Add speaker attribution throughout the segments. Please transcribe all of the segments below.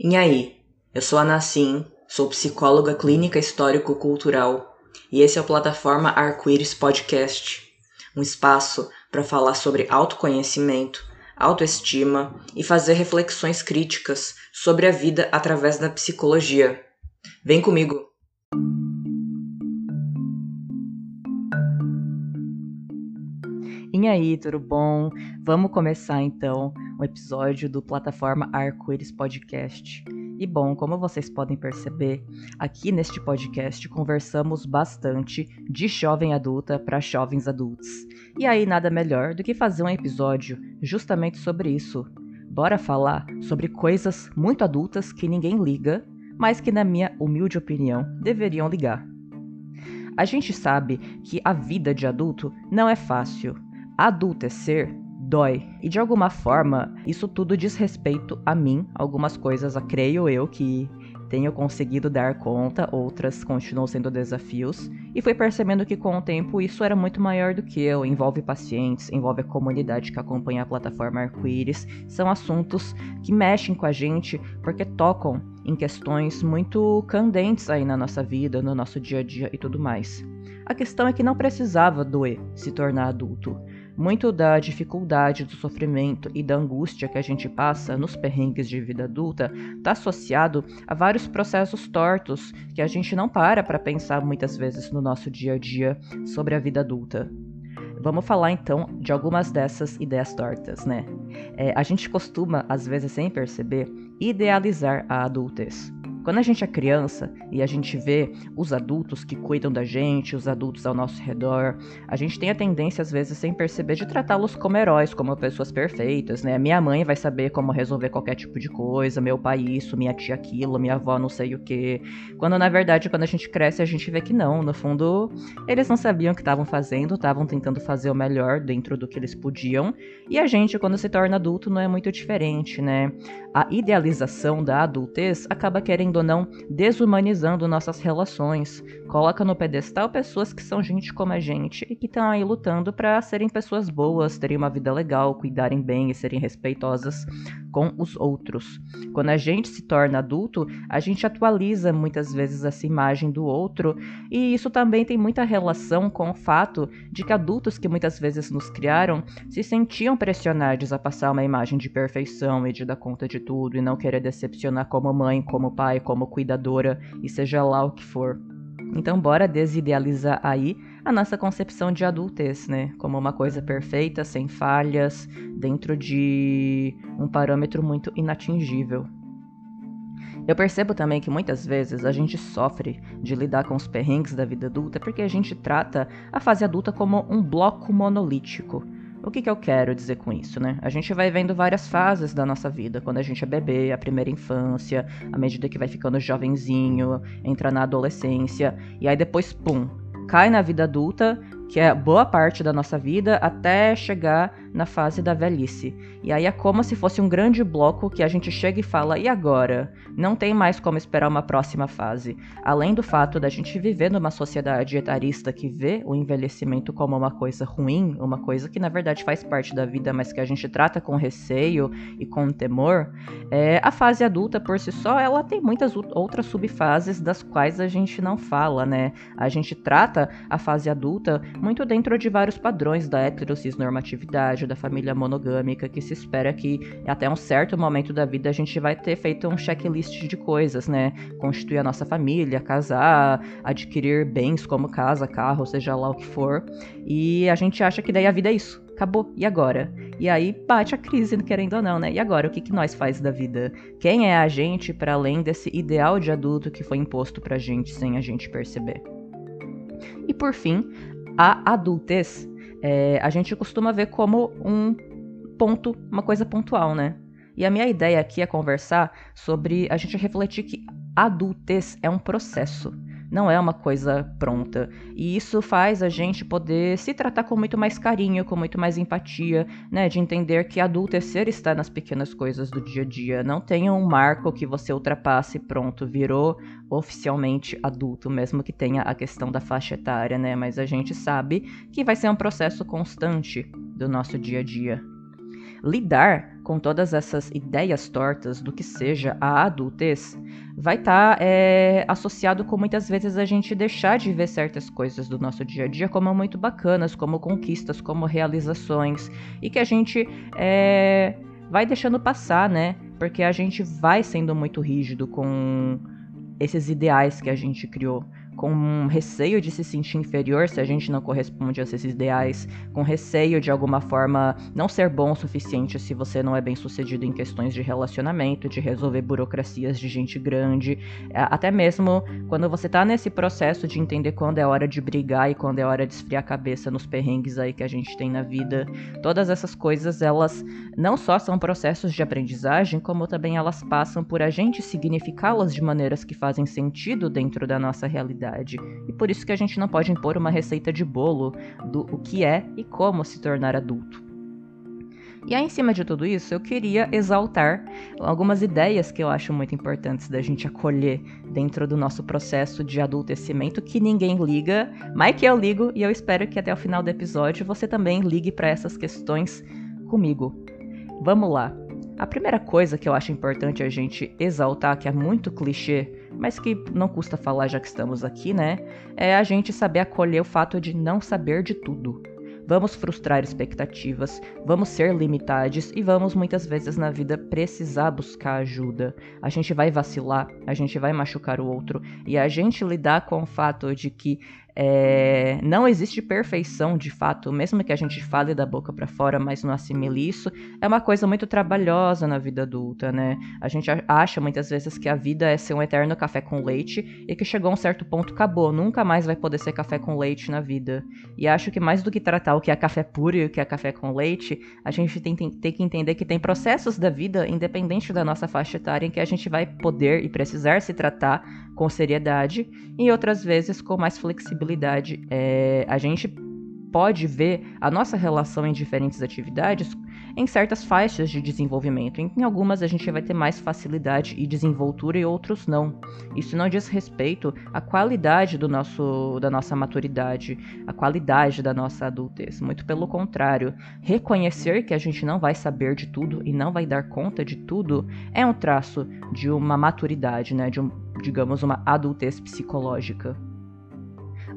Speaker 1: E aí, eu sou a Nassim, sou psicóloga clínica histórico-cultural e esse é o Plataforma Arco-Íris Podcast, um espaço para falar sobre autoconhecimento, autoestima e fazer reflexões críticas sobre a vida através da psicologia. Vem comigo!
Speaker 2: E aí, tudo bom? Vamos começar então um episódio do plataforma Arco-Íris Podcast. E bom, como vocês podem perceber, aqui neste podcast conversamos bastante de jovem adulta para jovens adultos. E aí nada melhor do que fazer um episódio justamente sobre isso. Bora falar sobre coisas muito adultas que ninguém liga, mas que na minha humilde opinião deveriam ligar. A gente sabe que a vida de adulto não é fácil adultecer dói. E de alguma forma, isso tudo diz respeito a mim, algumas coisas, a creio eu que tenho conseguido dar conta, outras continuam sendo desafios, e fui percebendo que com o tempo isso era muito maior do que eu, envolve pacientes, envolve a comunidade que acompanha a plataforma Arco-Íris, são assuntos que mexem com a gente porque tocam em questões muito candentes aí na nossa vida, no nosso dia a dia e tudo mais. A questão é que não precisava doer se tornar adulto. Muito da dificuldade, do sofrimento e da angústia que a gente passa nos perrengues de vida adulta está associado a vários processos tortos que a gente não para para pensar muitas vezes no nosso dia a dia sobre a vida adulta. Vamos falar então de algumas dessas ideias tortas, né? É, a gente costuma, às vezes sem perceber, idealizar a adultez. Quando a gente é criança e a gente vê os adultos que cuidam da gente, os adultos ao nosso redor, a gente tem a tendência, às vezes, sem perceber, de tratá-los como heróis, como pessoas perfeitas, né? Minha mãe vai saber como resolver qualquer tipo de coisa, meu pai isso, minha tia aquilo, minha avó não sei o que. Quando na verdade, quando a gente cresce, a gente vê que não. No fundo, eles não sabiam o que estavam fazendo, estavam tentando fazer o melhor dentro do que eles podiam. E a gente, quando se torna adulto, não é muito diferente, né? A idealização da adultez acaba querendo ou não desumanizando nossas relações, coloca no pedestal pessoas que são gente como a gente e que estão aí lutando para serem pessoas boas, terem uma vida legal, cuidarem bem e serem respeitosas com os outros. Quando a gente se torna adulto, a gente atualiza muitas vezes essa imagem do outro, e isso também tem muita relação com o fato de que adultos que muitas vezes nos criaram se sentiam pressionados a passar uma imagem de perfeição e de dar conta de tudo e não querer decepcionar como mãe, como pai, como cuidadora e seja lá o que for. Então, bora desidealizar aí a nossa concepção de adultez, né? Como uma coisa perfeita, sem falhas, dentro de um parâmetro muito inatingível. Eu percebo também que muitas vezes a gente sofre de lidar com os perrengues da vida adulta porque a gente trata a fase adulta como um bloco monolítico. O que, que eu quero dizer com isso, né? A gente vai vendo várias fases da nossa vida. Quando a gente é bebê, a primeira infância, à medida que vai ficando jovenzinho, entra na adolescência, e aí depois, pum, cai na vida adulta, que é boa parte da nossa vida, até chegar na fase da velhice. E aí é como se fosse um grande bloco que a gente chega e fala: e agora? Não tem mais como esperar uma próxima fase. Além do fato da gente viver numa sociedade etarista que vê o envelhecimento como uma coisa ruim, uma coisa que na verdade faz parte da vida, mas que a gente trata com receio e com temor, é, a fase adulta por si só, ela tem muitas outras subfases das quais a gente não fala, né? A gente trata a fase adulta muito dentro de vários padrões da heterocisnormatividade da família monogâmica, que se espera que até um certo momento da vida a gente vai ter feito um checklist de coisas, né? Constituir a nossa família, casar, adquirir bens como casa, carro, seja lá o que for. E a gente acha que daí a vida é isso. Acabou. E agora? E aí bate a crise, querendo ou não, né? E agora, o que, que nós faz da vida? Quem é a gente para além desse ideal de adulto que foi imposto pra gente sem a gente perceber? E por fim, a adultez é, a gente costuma ver como um ponto, uma coisa pontual, né? E a minha ideia aqui é conversar sobre a gente refletir que adultez é um processo não é uma coisa pronta. E isso faz a gente poder se tratar com muito mais carinho, com muito mais empatia, né? De entender que adultecer está nas pequenas coisas do dia a dia. Não tem um marco que você ultrapasse e pronto, virou oficialmente adulto, mesmo que tenha a questão da faixa etária, né? Mas a gente sabe que vai ser um processo constante do nosso dia a dia. lidar com todas essas ideias tortas do que seja a adultez vai estar tá, é, associado com muitas vezes a gente deixar de ver certas coisas do nosso dia a dia como muito bacanas, como conquistas, como realizações, e que a gente é, vai deixando passar, né? Porque a gente vai sendo muito rígido com esses ideais que a gente criou com receio de se sentir inferior se a gente não corresponde a esses ideais, com receio de alguma forma não ser bom o suficiente se você não é bem sucedido em questões de relacionamento, de resolver burocracias de gente grande, até mesmo quando você tá nesse processo de entender quando é hora de brigar e quando é hora de esfriar a cabeça nos perrengues aí que a gente tem na vida. Todas essas coisas, elas não só são processos de aprendizagem, como também elas passam por a gente significá-las de maneiras que fazem sentido dentro da nossa realidade E por isso que a gente não pode impor uma receita de bolo do o que é e como se tornar adulto. E aí, em cima de tudo isso, eu queria exaltar algumas ideias que eu acho muito importantes da gente acolher dentro do nosso processo de adultecimento que ninguém liga, mas que eu ligo e eu espero que até o final do episódio você também ligue para essas questões comigo. Vamos lá. A primeira coisa que eu acho importante a gente exaltar, que é muito clichê, mas que não custa falar já que estamos aqui, né? É a gente saber acolher o fato de não saber de tudo. Vamos frustrar expectativas, vamos ser limitados e vamos muitas vezes na vida precisar buscar ajuda. A gente vai vacilar, a gente vai machucar o outro e a gente lidar com o fato de que é, não existe perfeição de fato, mesmo que a gente fale da boca para fora, mas não assimile isso, é uma coisa muito trabalhosa na vida adulta, né? A gente acha muitas vezes que a vida é ser um eterno café com leite e que chegou a um certo ponto acabou, nunca mais vai poder ser café com leite na vida. E acho que mais do que tratar o que é café puro e o que é café com leite, a gente tem, tem, tem que entender que tem processos da vida, independente da nossa faixa etária, em que a gente vai poder e precisar se tratar com seriedade e outras vezes com mais flexibilidade. É, a gente pode ver a nossa relação em diferentes atividades em certas faixas de desenvolvimento. Em algumas a gente vai ter mais facilidade e desenvoltura e outros não. Isso não diz respeito à qualidade do nosso, da nossa maturidade, à qualidade da nossa adultez. Muito pelo contrário, reconhecer que a gente não vai saber de tudo e não vai dar conta de tudo é um traço de uma maturidade, né? De um, digamos, uma adultez psicológica.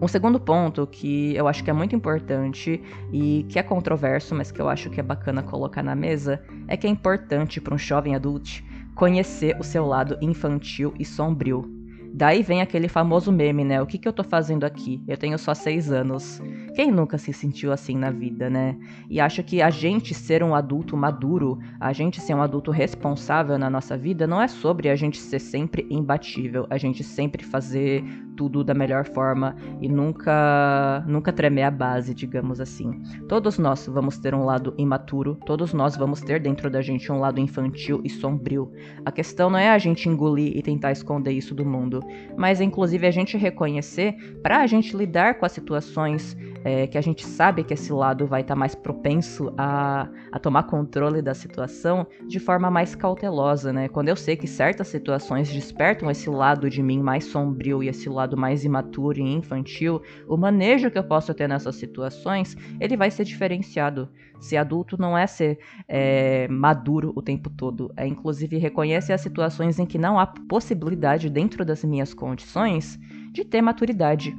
Speaker 2: Um segundo ponto que eu acho que é muito importante e que é controverso, mas que eu acho que é bacana colocar na mesa, é que é importante para um jovem adulto conhecer o seu lado infantil e sombrio. Daí vem aquele famoso meme, né? O que, que eu tô fazendo aqui? Eu tenho só seis anos. Quem nunca se sentiu assim na vida, né? E acho que a gente ser um adulto maduro, a gente ser um adulto responsável na nossa vida, não é sobre a gente ser sempre imbatível, a gente sempre fazer tudo da melhor forma e nunca nunca tremer a base, digamos assim. Todos nós vamos ter um lado imaturo, todos nós vamos ter dentro da gente um lado infantil e sombrio. A questão não é a gente engolir e tentar esconder isso do mundo, mas inclusive a gente reconhecer para a gente lidar com as situações é, que a gente sabe que esse lado vai estar tá mais propenso a, a tomar controle da situação de forma mais cautelosa, né? Quando eu sei que certas situações despertam esse lado de mim mais sombrio e esse lado mais imaturo e infantil, o manejo que eu posso ter nessas situações, ele vai ser diferenciado. Ser adulto não é ser é, maduro o tempo todo, é inclusive reconhecer as situações em que não há possibilidade dentro das minhas condições de ter maturidade.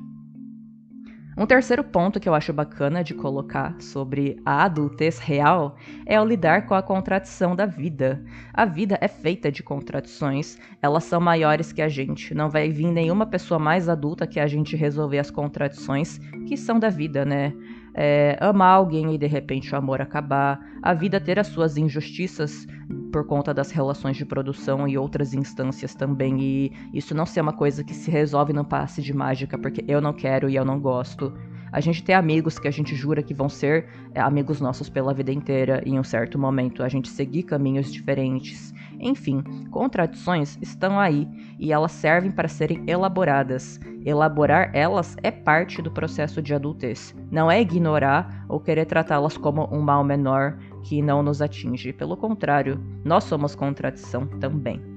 Speaker 2: Um terceiro ponto que eu acho bacana de colocar sobre a adultez real é o lidar com a contradição da vida. A vida é feita de contradições, elas são maiores que a gente. Não vai vir nenhuma pessoa mais adulta que a gente resolver as contradições que são da vida, né? É, amar alguém e de repente o amor acabar, a vida ter as suas injustiças por conta das relações de produção e outras instâncias também, e isso não ser uma coisa que se resolve num passe de mágica, porque eu não quero e eu não gosto. A gente ter amigos que a gente jura que vão ser é, amigos nossos pela vida inteira, em um certo momento a gente seguir caminhos diferentes. Enfim, contradições estão aí e elas servem para serem elaboradas. Elaborar elas é parte do processo de adultez. Não é ignorar ou querer tratá-las como um mal menor que não nos atinge. Pelo contrário, nós somos contradição também.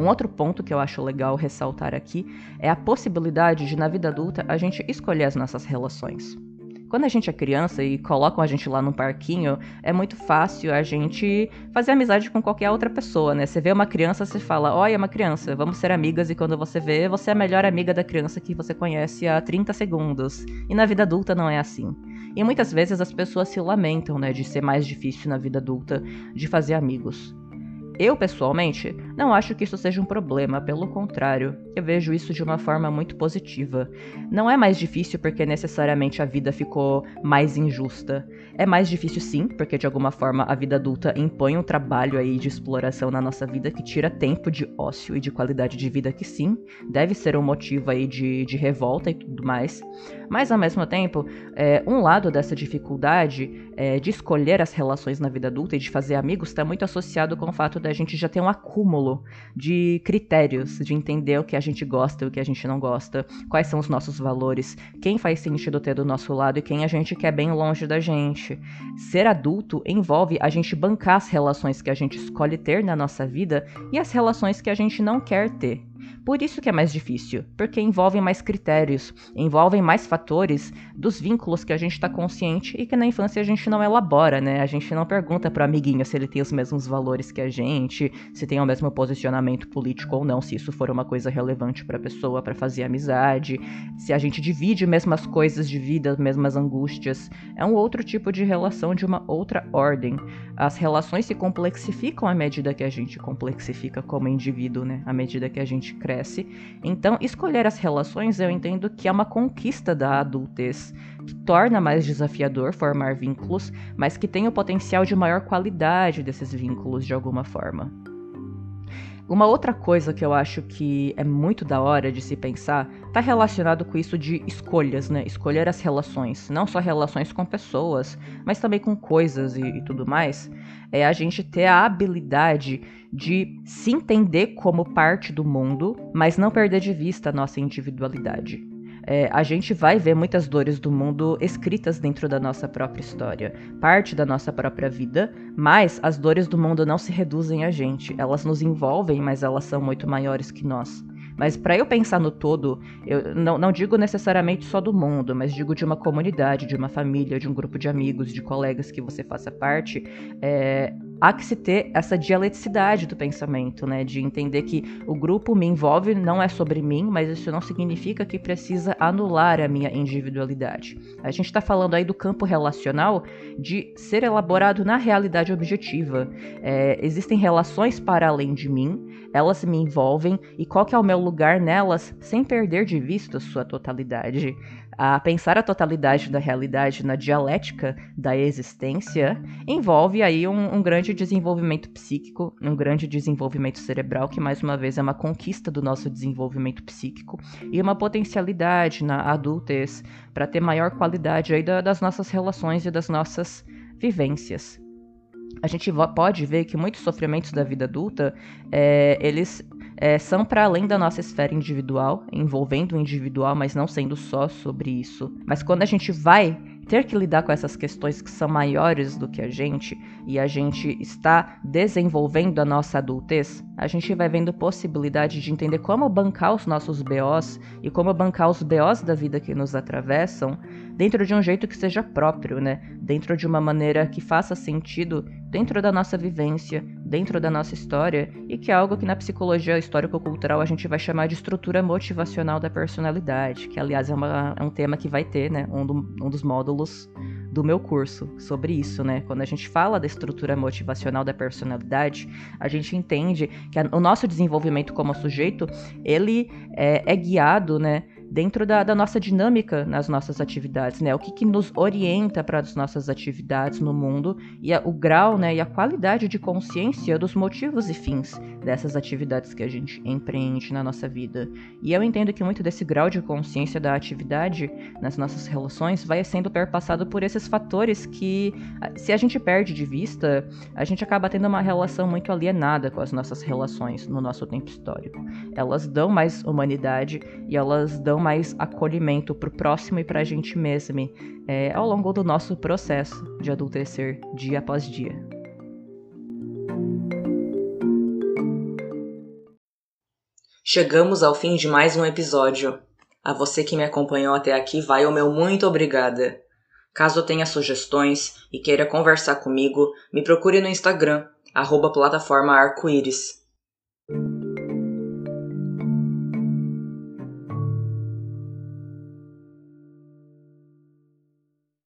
Speaker 2: Um outro ponto que eu acho legal ressaltar aqui é a possibilidade de, na vida adulta, a gente escolher as nossas relações. Quando a gente é criança e colocam a gente lá num parquinho, é muito fácil a gente fazer amizade com qualquer outra pessoa, né? Você vê uma criança, você fala, olha, é uma criança, vamos ser amigas, e quando você vê, você é a melhor amiga da criança que você conhece há 30 segundos. E na vida adulta não é assim. E muitas vezes as pessoas se lamentam, né, de ser mais difícil na vida adulta de fazer amigos. Eu, pessoalmente, não acho que isso seja um problema, pelo contrário, eu vejo isso de uma forma muito positiva. Não é mais difícil porque necessariamente a vida ficou mais injusta. É mais difícil sim, porque de alguma forma a vida adulta impõe um trabalho aí de exploração na nossa vida que tira tempo de ócio e de qualidade de vida que sim, deve ser um motivo aí de, de revolta e tudo mais. Mas ao mesmo tempo, é, um lado dessa dificuldade é, de escolher as relações na vida adulta e de fazer amigos está muito associado com o fato da gente já ter um acúmulo de critérios, de entender o que a gente gosta e o que a gente não gosta, quais são os nossos valores, quem faz sentido ter do nosso lado e quem a gente quer bem longe da gente. Ser adulto envolve a gente bancar as relações que a gente escolhe ter na nossa vida e as relações que a gente não quer ter. Por isso que é mais difícil, porque envolvem mais critérios, envolvem mais fatores dos vínculos que a gente está consciente e que na infância a gente não elabora, né? A gente não pergunta pro amiguinho se ele tem os mesmos valores que a gente, se tem o mesmo posicionamento político ou não, se isso for uma coisa relevante para a pessoa para fazer amizade, se a gente divide mesmas coisas de vida, mesmas angústias. É um outro tipo de relação de uma outra ordem. As relações se complexificam à medida que a gente complexifica como indivíduo, né? À medida que a gente cresce cresce. Então, escolher as relações eu entendo que é uma conquista da adultez, que torna mais desafiador formar vínculos, mas que tem o potencial de maior qualidade desses vínculos de alguma forma. Uma outra coisa que eu acho que é muito da hora de se pensar está relacionado com isso de escolhas, né? Escolher as relações, não só relações com pessoas, mas também com coisas e, e tudo mais. É a gente ter a habilidade de se entender como parte do mundo, mas não perder de vista a nossa individualidade. É, a gente vai ver muitas dores do mundo escritas dentro da nossa própria história, parte da nossa própria vida, mas as dores do mundo não se reduzem a gente, elas nos envolvem, mas elas são muito maiores que nós. Mas para eu pensar no todo, eu não, não digo necessariamente só do mundo, mas digo de uma comunidade, de uma família, de um grupo de amigos, de colegas que você faça parte, é, há que se ter essa dialeticidade do pensamento, né? De entender que o grupo me envolve, não é sobre mim, mas isso não significa que precisa anular a minha individualidade. A gente está falando aí do campo relacional de ser elaborado na realidade objetiva. É, existem relações para além de mim, elas me envolvem e qual que é o meu lugar nelas sem perder de vista sua totalidade a pensar a totalidade da realidade na dialética da existência envolve aí um, um, grande desenvolvimento psíquico, um grande desenvolvimento cerebral, que mais uma vez é uma conquista do nosso desenvolvimento psíquico e uma potencialidade na adultez para ter maior qualidade aí da, das nossas relações e das nossas vivências. A gente pode ver que muitos sofrimentos da vida adulta, é, eles é, são para além da nossa esfera individual, envolvendo o individual, mas não sendo só sobre isso. Mas quando a gente vai ter que lidar com essas questões que são maiores do que a gente e a gente está desenvolvendo a nossa adultez, a gente vai vendo possibilidade de entender como bancar os nossos BOs e como bancar os BOs da vida que nos atravessam dentro de um jeito que seja próprio, né? Dentro de uma maneira que faça sentido dentro da nossa vivência, dentro da nossa história, e que é algo que na psicologia histórico-cultural a gente vai chamar de estrutura motivacional da personalidade, que aliás é, uma, é um tema que vai ter, né? Um, do, um dos módulos do meu curso sobre isso, né? Quando a gente fala da estrutura motivacional da personalidade, a gente entende que a, o nosso desenvolvimento como sujeito, ele é, é guiado, né? Dentro da, da, nossa dinâmica nas nossas atividades, né? O que, que nos orienta para as nossas atividades no mundo e a, o grau, né, e a qualidade de consciência dos motivos e fins dessas atividades que a gente empreende na nossa vida. E eu entendo que muito desse grau de consciência da atividade nas nossas relações vai sendo perpassado por esses fatores que, se a gente perde de vista, a gente acaba tendo uma relação muito alienada com as nossas relações no nosso tempo histórico. Elas dão mais humanidade e elas dão mais acolhimento para o próximo e para a gente mesmo é, ao longo do nosso processo de adultecer dia após dia.
Speaker 1: Chegamos ao fim de mais um episódio. A você que me acompanhou até aqui, vai o meu muito obrigada. Caso tenha sugestões e queira conversar comigo, me procure no Instagram, arroba plataforma arco-íris.